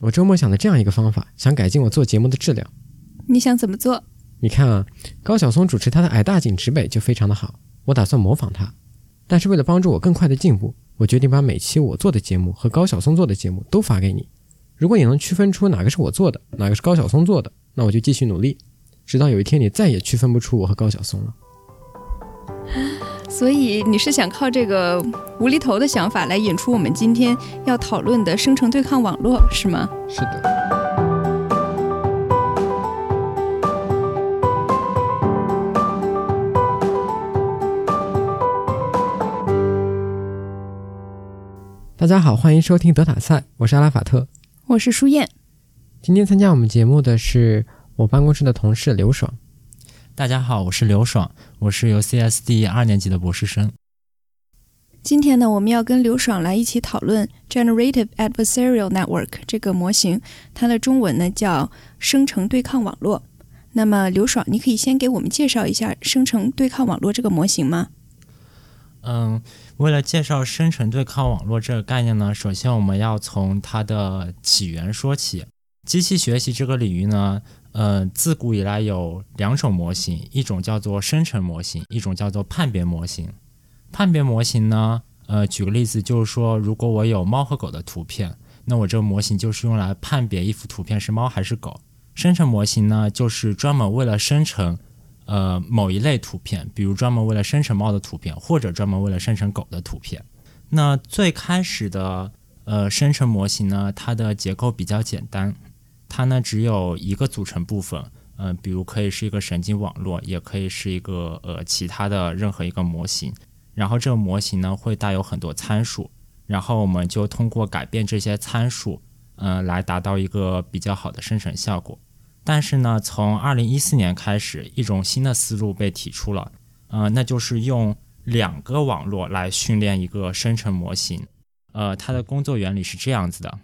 我周末想了这样一个方法，想改进我做节目的质量。你想怎么做？你看啊，高晓松主持他的《矮大紧直北》就非常的好，我打算模仿他。但是为了帮助我更快的进步，我决定把每期我做的节目和高晓松做的节目都发给你。如果你能区分出哪个是我做的，哪个是高晓松做的，那我就继续努力，直到有一天你再也区分不出我和高晓松了。所以你是想靠这个无厘头的想法来引出我们今天要讨论的生成对抗网络，是吗？是的。大家好，欢迎收听德塔赛，我是阿拉法特，我是舒燕。今天参加我们节目的是我办公室的同事刘爽。大家好，我是刘爽，我是由 CSD 二年级的博士生。今天呢，我们要跟刘爽来一起讨论 Generative Adversarial Network 这个模型，它的中文呢叫生成对抗网络。那么，刘爽，你可以先给我们介绍一下生成对抗网络这个模型吗？嗯，为了介绍生成对抗网络这个概念呢，首先我们要从它的起源说起。机器学习这个领域呢，呃，自古以来有两种模型，一种叫做生成模型，一种叫做判别模型。判别模型呢，呃，举个例子，就是说，如果我有猫和狗的图片，那我这个模型就是用来判别一幅图片是猫还是狗。生成模型呢，就是专门为了生成。呃，某一类图片，比如专门为了生成猫的图片，或者专门为了生成狗的图片。那最开始的呃生成模型呢，它的结构比较简单，它呢只有一个组成部分，嗯，比如可以是一个神经网络，也可以是一个呃其他的任何一个模型。然后这个模型呢会带有很多参数，然后我们就通过改变这些参数，嗯，来达到一个比较好的生成效果。但是呢，从二零一四年开始，一种新的思路被提出了，呃，那就是用两个网络来训练一个生成模型。呃，它的工作原理是这样子的，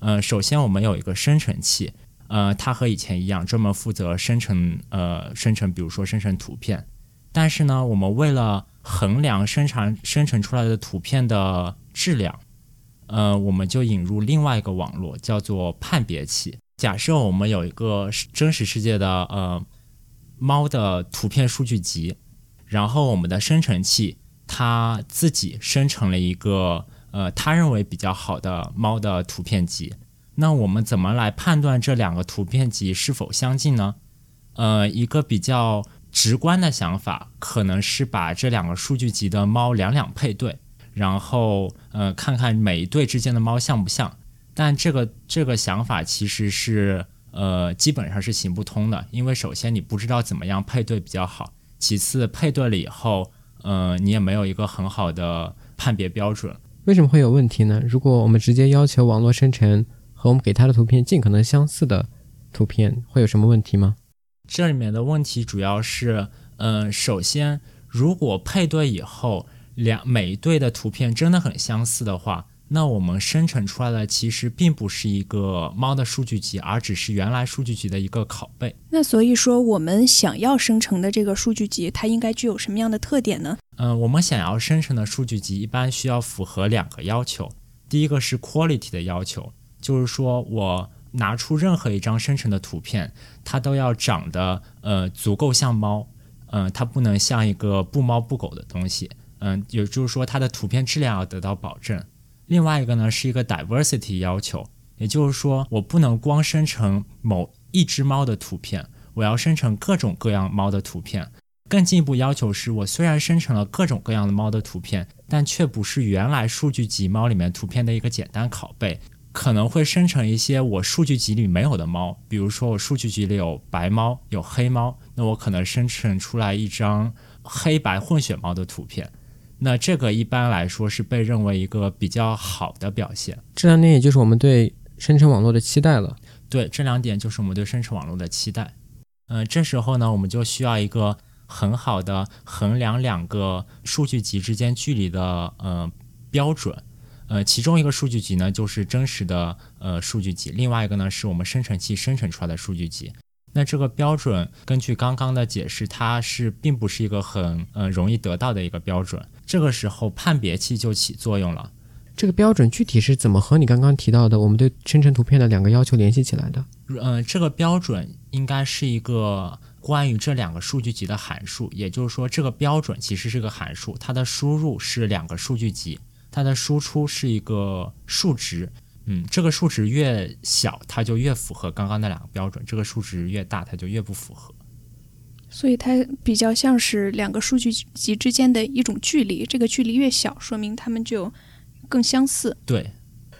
呃，首先我们有一个生成器，呃，它和以前一样，专门负责生成，呃，生成，比如说生成图片。但是呢，我们为了衡量生产生成出来的图片的质量，呃，我们就引入另外一个网络，叫做判别器。假设我们有一个真实世界的呃猫的图片数据集，然后我们的生成器它自己生成了一个呃他认为比较好的猫的图片集，那我们怎么来判断这两个图片集是否相近呢？呃，一个比较直观的想法可能是把这两个数据集的猫两两配对，然后呃看看每一对之间的猫像不像。但这个这个想法其实是呃基本上是行不通的，因为首先你不知道怎么样配对比较好，其次配对了以后，呃你也没有一个很好的判别标准。为什么会有问题呢？如果我们直接要求网络生成和我们给它的图片尽可能相似的图片，会有什么问题吗？这里面的问题主要是，嗯，首先如果配对以后两每一对的图片真的很相似的话。那我们生成出来的其实并不是一个猫的数据集，而只是原来数据集的一个拷贝。那所以说，我们想要生成的这个数据集，它应该具有什么样的特点呢？嗯，我们想要生成的数据集一般需要符合两个要求。第一个是 quality 的要求，就是说我拿出任何一张生成的图片，它都要长得呃足够像猫，嗯，它不能像一个不猫不狗的东西，嗯，也就是说它的图片质量要得到保证。另外一个呢是一个 diversity 要求，也就是说我不能光生成某一只猫的图片，我要生成各种各样猫的图片。更进一步要求是我虽然生成了各种各样的猫的图片，但却不是原来数据集猫里面图片的一个简单拷贝，可能会生成一些我数据集里没有的猫。比如说我数据集里有白猫，有黑猫，那我可能生成出来一张黑白混血猫的图片。那这个一般来说是被认为一个比较好的表现，这两点也就是我们对生成网络的期待了。对，这两点就是我们对生成网络的期待。嗯，这时候呢，我们就需要一个很好的衡量两个数据集之间距离的呃标准。呃，其中一个数据集呢就是真实的呃数据集，另外一个呢是我们生成器生成出来的数据集。那这个标准根据刚刚的解释，它是并不是一个很呃容易得到的一个标准。这个时候判别器就起作用了。这个标准具体是怎么和你刚刚提到的我们对生成图片的两个要求联系起来的？呃，这个标准应该是一个关于这两个数据集的函数，也就是说，这个标准其实是个函数，它的输入是两个数据集，它的输出是一个数值。嗯，这个数值越小，它就越符合刚刚那两个标准；这个数值越大，它就越不符合。所以它比较像是两个数据集之间的一种距离，这个距离越小，说明它们就更相似。对，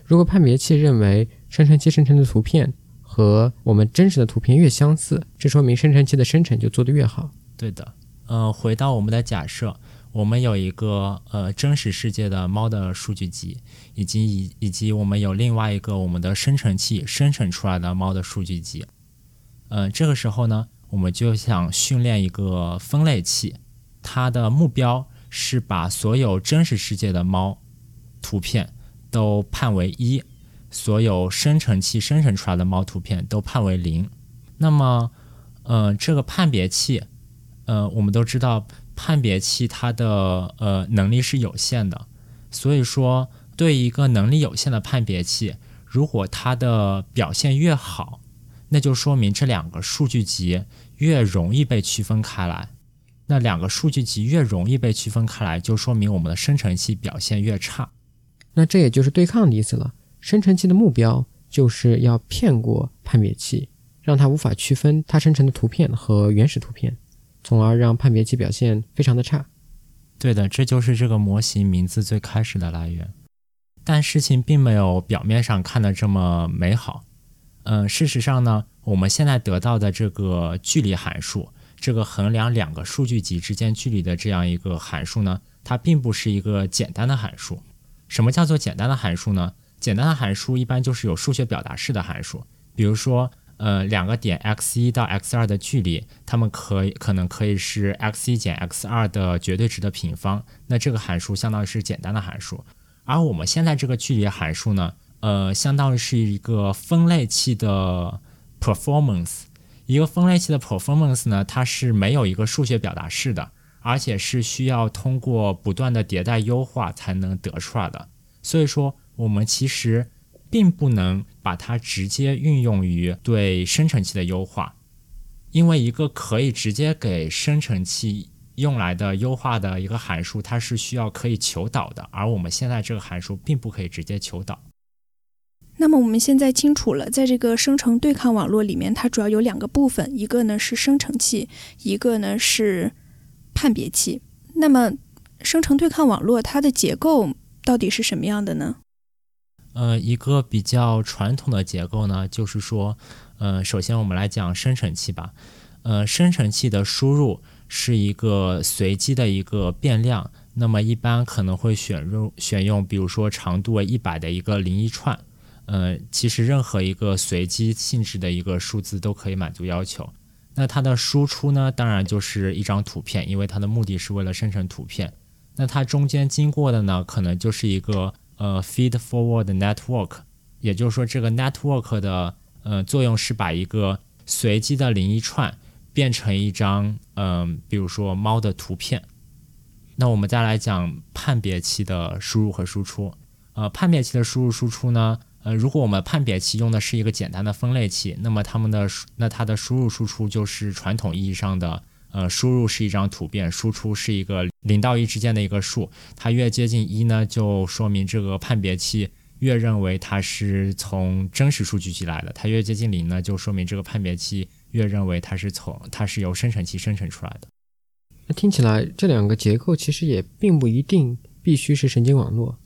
如果判别器认为生成器生成的图片和我们真实的图片越相似，这说明生成器的生成就做得越好。对的。呃，回到我们的假设。我们有一个呃真实世界的猫的数据集，以及以以及我们有另外一个我们的生成器生成出来的猫的数据集。嗯，这个时候呢，我们就想训练一个分类器，它的目标是把所有真实世界的猫图片都判为一，所有生成器生成出来的猫图片都判为零。那么，呃，这个判别器，呃，我们都知道。判别器它的呃能力是有限的，所以说对一个能力有限的判别器，如果它的表现越好，那就说明这两个数据集越容易被区分开来。那两个数据集越容易被区分开来，就说明我们的生成器表现越差。那这也就是对抗的意思了。生成器的目标就是要骗过判别器，让它无法区分它生成的图片和原始图片。从而让判别器表现非常的差。对的，这就是这个模型名字最开始的来源。但事情并没有表面上看的这么美好。嗯，事实上呢，我们现在得到的这个距离函数，这个衡量两个数据集之间距离的这样一个函数呢，它并不是一个简单的函数。什么叫做简单的函数呢？简单的函数一般就是有数学表达式的函数，比如说。呃，两个点 x 一到 x 二的距离，它们可以可能可以是 x 一减 x 二的绝对值的平方。那这个函数相当于是简单的函数。而我们现在这个距离函数呢，呃，相当于是一个分类器的 performance。一个分类器的 performance 呢，它是没有一个数学表达式的，而且是需要通过不断的迭代优化才能得出来的。所以说，我们其实。并不能把它直接运用于对生成器的优化，因为一个可以直接给生成器用来的优化的一个函数，它是需要可以求导的，而我们现在这个函数并不可以直接求导。那么我们现在清楚了，在这个生成对抗网络里面，它主要有两个部分，一个呢是生成器，一个呢是判别器。那么生成对抗网络它的结构到底是什么样的呢？呃，一个比较传统的结构呢，就是说，呃，首先我们来讲生成器吧。呃，生成器的输入是一个随机的一个变量，那么一般可能会选用选用，比如说长度为一百的一个零一串。呃，其实任何一个随机性质的一个数字都可以满足要求。那它的输出呢，当然就是一张图片，因为它的目的是为了生成图片。那它中间经过的呢，可能就是一个。呃，feed forward network，也就是说，这个 network 的呃作用是把一个随机的零一串变成一张嗯，比如说猫的图片。那我们再来讲判别器的输入和输出。呃，判别器的输入输出呢，呃，如果我们判别器用的是一个简单的分类器，那么它们的那它的输入输出就是传统意义上的。呃，输入是一张图片，输出是一个零到一之间的一个数，它越接近一呢，就说明这个判别器越认为它是从真实数据集来的；它越接近零呢，就说明这个判别器越认为它是从它是由生成器生成出来的。那听起来这两个结构其实也并不一定必须是神经网络。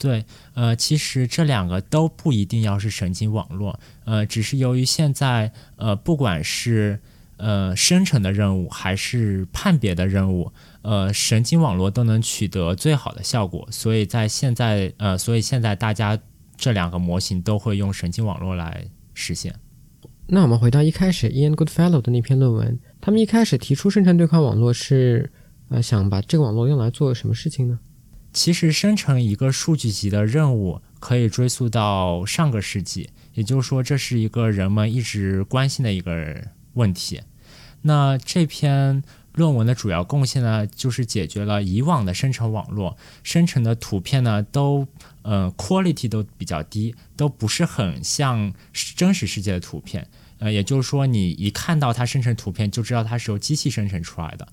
对，呃，其实这两个都不一定要是神经网络，呃，只是由于现在，呃，不管是呃，生成的任务还是判别的任务，呃，神经网络都能取得最好的效果。所以在现在，呃，所以现在大家这两个模型都会用神经网络来实现。那我们回到一开始，Ian Goodfellow 的那篇论文，他们一开始提出生成对抗网络是，呃，想把这个网络用来做什么事情呢？其实生成一个数据集的任务可以追溯到上个世纪，也就是说，这是一个人们一直关心的一个问题。那这篇论文的主要贡献呢，就是解决了以往的生成网络生成的图片呢，都呃 quality 都比较低，都不是很像真实世界的图片。呃，也就是说，你一看到它生成图片，就知道它是由机器生成出来的。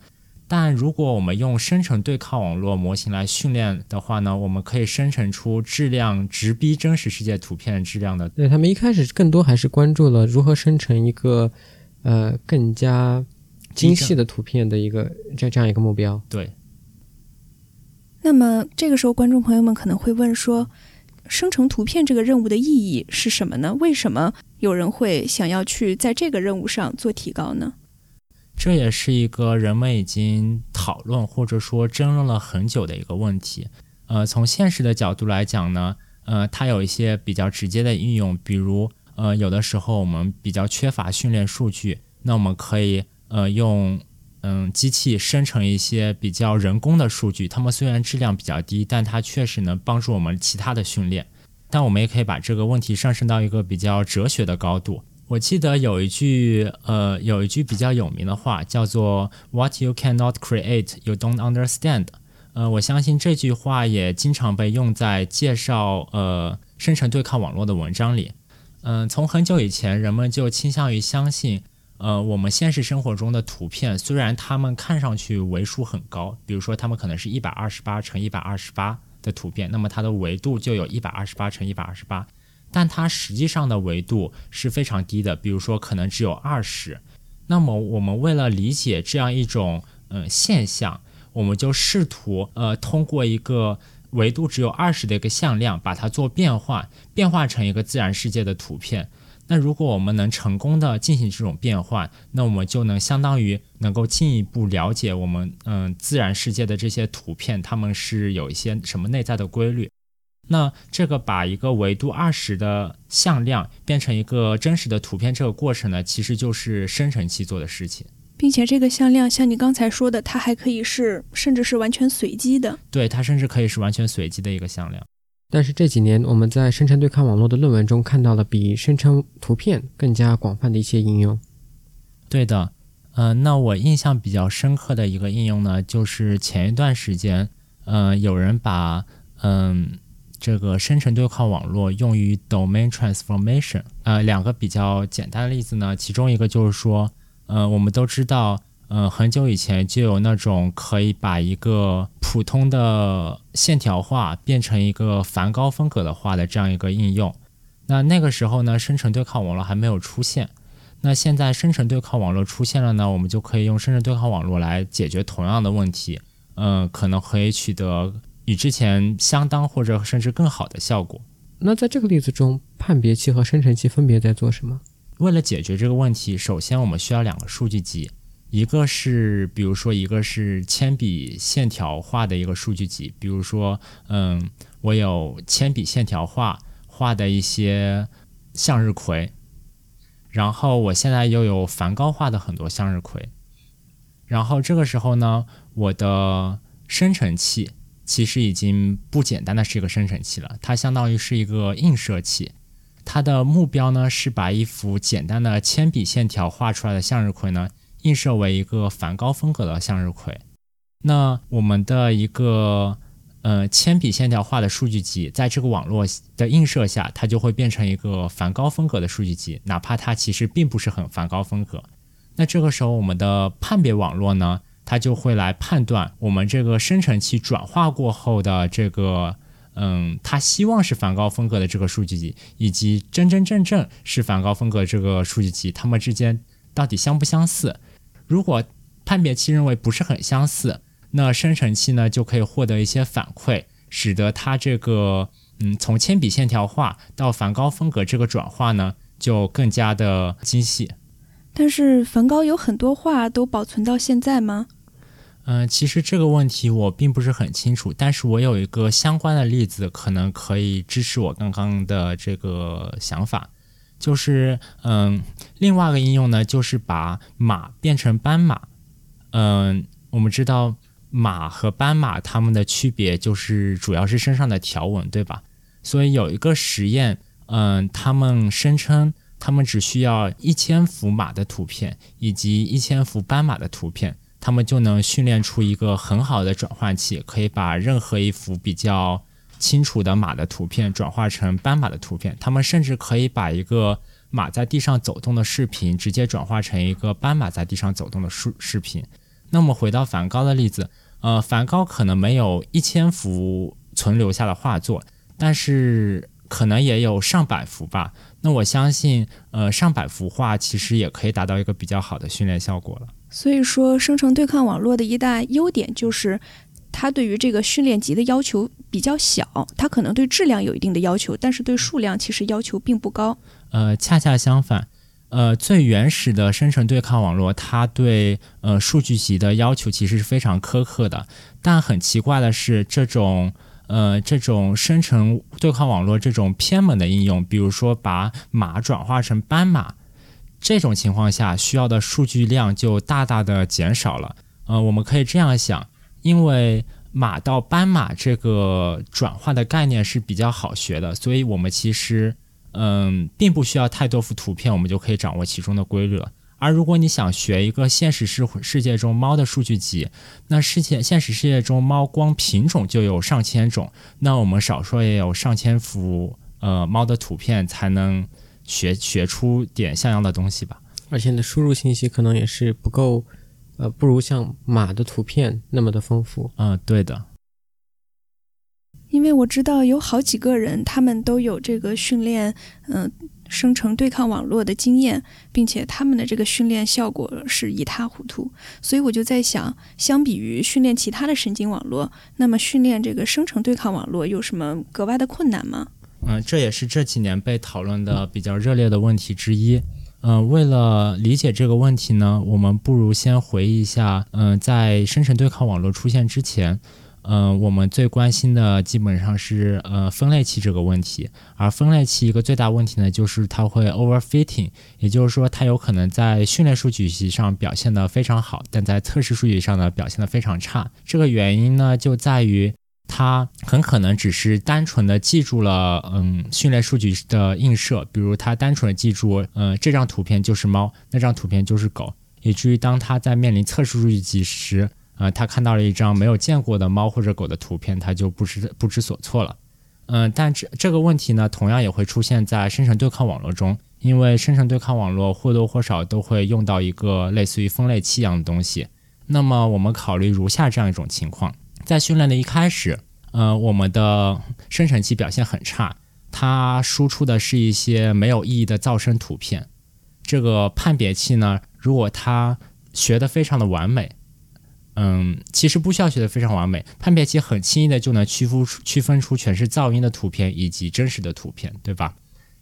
但如果我们用生成对抗网络模型来训练的话呢，我们可以生成出质量直逼真实世界图片质量的。对他们一开始更多还是关注了如何生成一个呃更加精细的图片的一个这这样一个目标。对。那么这个时候，观众朋友们可能会问说，生成图片这个任务的意义是什么呢？为什么有人会想要去在这个任务上做提高呢？这也是一个人们已经讨论或者说争论了很久的一个问题。呃，从现实的角度来讲呢，呃，它有一些比较直接的应用，比如，呃，有的时候我们比较缺乏训练数据，那我们可以，呃，用，嗯，机器生成一些比较人工的数据，它们虽然质量比较低，但它确实能帮助我们其他的训练。但我们也可以把这个问题上升到一个比较哲学的高度。我记得有一句，呃，有一句比较有名的话，叫做 “What you cannot create, you don't understand”。呃，我相信这句话也经常被用在介绍呃生成对抗网络的文章里。嗯，从很久以前，人们就倾向于相信，呃，我们现实生活中的图片，虽然它们看上去维数很高，比如说它们可能是一百二十八乘一百二十八的图片，那么它的维度就有一百二十八乘一百二十八。但它实际上的维度是非常低的，比如说可能只有二十。那么我们为了理解这样一种嗯现象，我们就试图呃通过一个维度只有二十的一个向量，把它做变换，变化成一个自然世界的图片。那如果我们能成功的进行这种变换，那我们就能相当于能够进一步了解我们嗯自然世界的这些图片，它们是有一些什么内在的规律。那这个把一个维度二十的向量变成一个真实的图片，这个过程呢，其实就是生成器做的事情，并且这个向量像你刚才说的，它还可以是甚至是完全随机的。对，它甚至可以是完全随机的一个向量。但是这几年我们在生成对抗网络的论文中看到了比生成图片更加广泛的一些应用。对的，嗯，那我印象比较深刻的一个应用呢，就是前一段时间，嗯，有人把，嗯。这个生成对抗网络用于 domain transformation，呃，两个比较简单的例子呢，其中一个就是说，呃，我们都知道，呃，很久以前就有那种可以把一个普通的线条画变成一个梵高风格的画的这样一个应用。那那个时候呢，生成对抗网络还没有出现。那现在生成对抗网络出现了呢，我们就可以用生成对抗网络来解决同样的问题，嗯，可能可以取得。与之前相当或者甚至更好的效果。那在这个例子中，判别器和生成器分别在做什么？为了解决这个问题，首先我们需要两个数据集，一个是比如说一个是铅笔线条画的一个数据集，比如说，嗯，我有铅笔线条画画的一些向日葵，然后我现在又有梵高画的很多向日葵，然后这个时候呢，我的生成器。其实已经不简单的是一个生成器了，它相当于是一个映射器。它的目标呢是把一幅简单的铅笔线条画出来的向日葵呢映射为一个梵高风格的向日葵。那我们的一个呃铅笔线条画的数据集，在这个网络的映射下，它就会变成一个梵高风格的数据集，哪怕它其实并不是很梵高风格。那这个时候，我们的判别网络呢？它就会来判断我们这个生成器转化过后的这个，嗯，它希望是梵高风格的这个数据集，以及真真正正是梵高风格这个数据集，它们之间到底相不相似？如果判别器认为不是很相似，那生成器呢就可以获得一些反馈，使得它这个，嗯，从铅笔线条画到梵高风格这个转化呢就更加的精细。但是梵高有很多画都保存到现在吗？嗯，其实这个问题我并不是很清楚，但是我有一个相关的例子，可能可以支持我刚刚的这个想法，就是嗯，另外一个应用呢，就是把马变成斑马。嗯，我们知道马和斑马它们的区别就是主要是身上的条纹，对吧？所以有一个实验，嗯，他们声称他们只需要一千幅马的图片以及一千幅斑马的图片。他们就能训练出一个很好的转换器，可以把任何一幅比较清楚的马的图片转化成斑马的图片。他们甚至可以把一个马在地上走动的视频直接转化成一个斑马在地上走动的视视频。那么回到梵高的例子，呃，梵高可能没有一千幅存留下的画作，但是可能也有上百幅吧。那我相信，呃，上百幅画其实也可以达到一个比较好的训练效果了。所以说，生成对抗网络的一大优点就是，它对于这个训练集的要求比较小，它可能对质量有一定的要求，但是对数量其实要求并不高。呃，恰恰相反。呃，最原始的生成对抗网络，它对呃数据集的要求其实是非常苛刻的。但很奇怪的是，这种呃这种生成对抗网络这种偏门的应用，比如说把马转化成斑马，这种情况下需要的数据量就大大的减少了。呃，我们可以这样想，因为马到斑马这个转化的概念是比较好学的，所以我们其实。嗯，并不需要太多幅图片，我们就可以掌握其中的规律了。而如果你想学一个现实世世界中猫的数据集，那世界现实世界中猫光品种就有上千种，那我们少说也有上千幅呃猫的图片才能学学出点像样的东西吧。而且的输入信息可能也是不够，呃，不如像马的图片那么的丰富。嗯，对的。因为我知道有好几个人，他们都有这个训练，嗯，生成对抗网络的经验，并且他们的这个训练效果是一塌糊涂。所以我就在想，相比于训练其他的神经网络，那么训练这个生成对抗网络有什么格外的困难吗？嗯，这也是这几年被讨论的比较热烈的问题之一。嗯，为了理解这个问题呢，我们不如先回忆一下，嗯，在生成对抗网络出现之前。嗯，我们最关心的基本上是呃分类器这个问题，而分类器一个最大问题呢，就是它会 overfitting，也就是说它有可能在训练数据集上表现的非常好，但在测试数据上呢表现的非常差。这个原因呢就在于它很可能只是单纯的记住了嗯训练数据的映射，比如它单纯的记住嗯这张图片就是猫，那张图片就是狗，以至于当它在面临测试数据集时。呃，他看到了一张没有见过的猫或者狗的图片，他就不知不知所措了。嗯，但这这个问题呢，同样也会出现在生成对抗网络中，因为生成对抗网络或多或少都会用到一个类似于分类器一样的东西。那么，我们考虑如下这样一种情况：在训练的一开始，呃，我们的生成器表现很差，它输出的是一些没有意义的噪声图片。这个判别器呢，如果它学的非常的完美。嗯，其实不需要学的非常完美，判别器很轻易的就能区分出区分出全是噪音的图片以及真实的图片，对吧？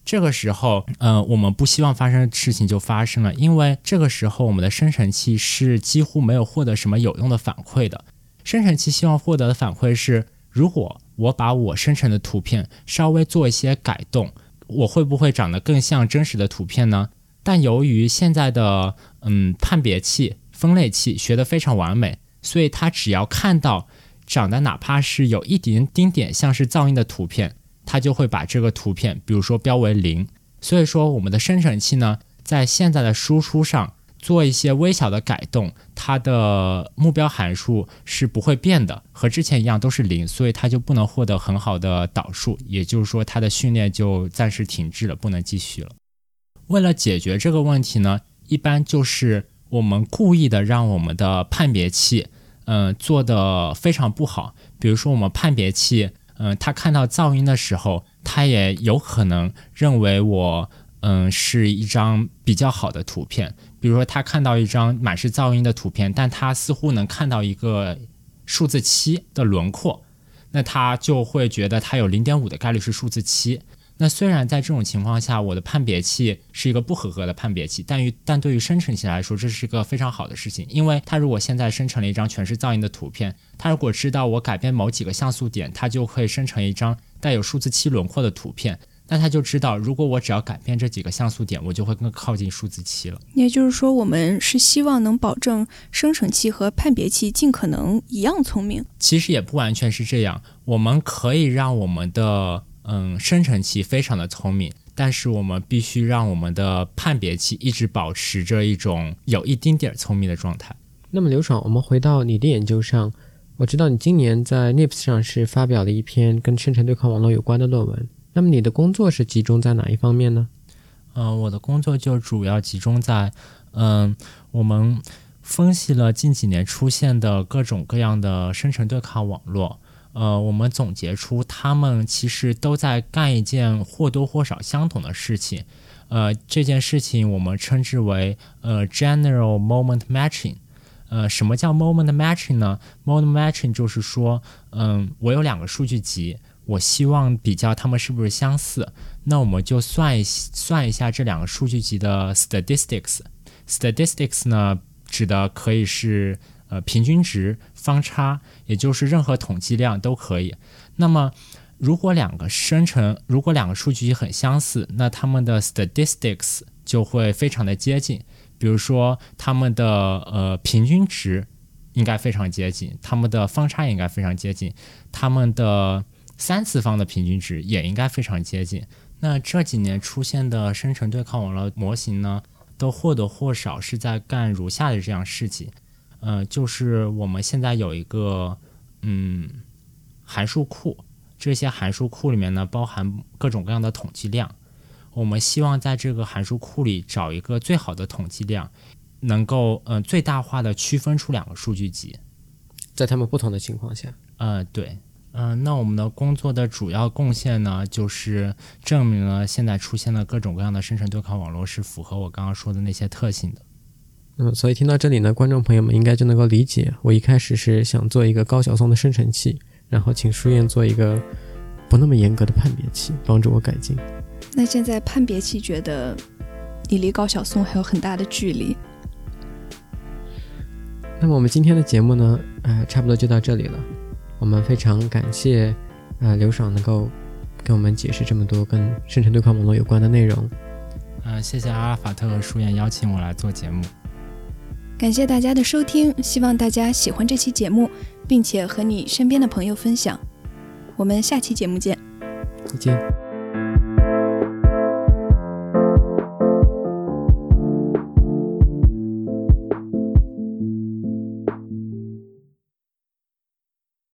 这个时候，嗯，我们不希望发生的事情就发生了，因为这个时候我们的生成器是几乎没有获得什么有用的反馈的。生成器希望获得的反馈是，如果我把我生成的图片稍微做一些改动，我会不会长得更像真实的图片呢？但由于现在的嗯判别器、分类器学得非常完美。所以它只要看到长得哪怕是有一点丁点像是噪音的图片，它就会把这个图片，比如说标为零。所以说，我们的生成器呢，在现在的输出上做一些微小的改动，它的目标函数是不会变的，和之前一样都是零，所以它就不能获得很好的导数，也就是说，它的训练就暂时停滞了，不能继续了。为了解决这个问题呢，一般就是我们故意的让我们的判别器。嗯，做的非常不好。比如说，我们判别器，嗯，它看到噪音的时候，它也有可能认为我，嗯，是一张比较好的图片。比如说，他看到一张满是噪音的图片，但他似乎能看到一个数字七的轮廓，那他就会觉得它有零点五的概率是数字七。那虽然在这种情况下，我的判别器是一个不合格的判别器，但于但对于生成器来说，这是一个非常好的事情，因为它如果现在生成了一张全是噪音的图片，它如果知道我改变某几个像素点，它就会生成一张带有数字七轮廓的图片，那他就知道，如果我只要改变这几个像素点，我就会更靠近数字七了。也就是说，我们是希望能保证生成器和判别器尽可能一样聪明。其实也不完全是这样，我们可以让我们的。嗯，生成器非常的聪明，但是我们必须让我们的判别器一直保持着一种有一丁点儿聪明的状态。那么刘爽，我们回到你的研究上，我知道你今年在 NIPS 上是发表了一篇跟生成对抗网络有关的论文。那么你的工作是集中在哪一方面呢？嗯，我的工作就主要集中在，嗯，我们分析了近几年出现的各种各样的生成对抗网络，呃，我们总结出他们其实都在干一件或多或少相同的事情，呃，这件事情我们称之为呃 general moment matching，呃，什么叫 moment matching 呢？moment matching 就是说，嗯，我有两个数据集。我希望比较它们是不是相似，那我们就算一算一下这两个数据集的 statistics。statistics 呢，指的可以是呃平均值、方差，也就是任何统计量都可以。那么如果两个生成，如果两个数据集很相似，那它们的 statistics 就会非常的接近。比如说它们的呃平均值应该非常接近，它们的方差应该非常接近，它们的三次方的平均值也应该非常接近。那这几年出现的生成对抗网络模型呢，都或多或少是在干如下的这样事情。呃，就是我们现在有一个嗯函数库，这些函数库里面呢包含各种各样的统计量。我们希望在这个函数库里找一个最好的统计量，能够呃最大化的区分出两个数据集，在它们不同的情况下。呃，对。嗯，那我们的工作的主要贡献呢，就是证明了现在出现的各种各样的生成对抗网络是符合我刚刚说的那些特性的。嗯，所以听到这里呢，观众朋友们应该就能够理解，我一开始是想做一个高晓松的生成器，然后请书院做一个不那么严格的判别器，帮助我改进。那现在判别器觉得你离高晓松还有很大的距离。那么我们今天的节目呢，呃，差不多就到这里了。我们非常感谢，呃，刘爽能够给我们解释这么多跟生成对抗网络有关的内容。嗯，谢谢阿尔法特和舒燕邀请我来做节目。感谢大家的收听，希望大家喜欢这期节目，并且和你身边的朋友分享。我们下期节目见。再见。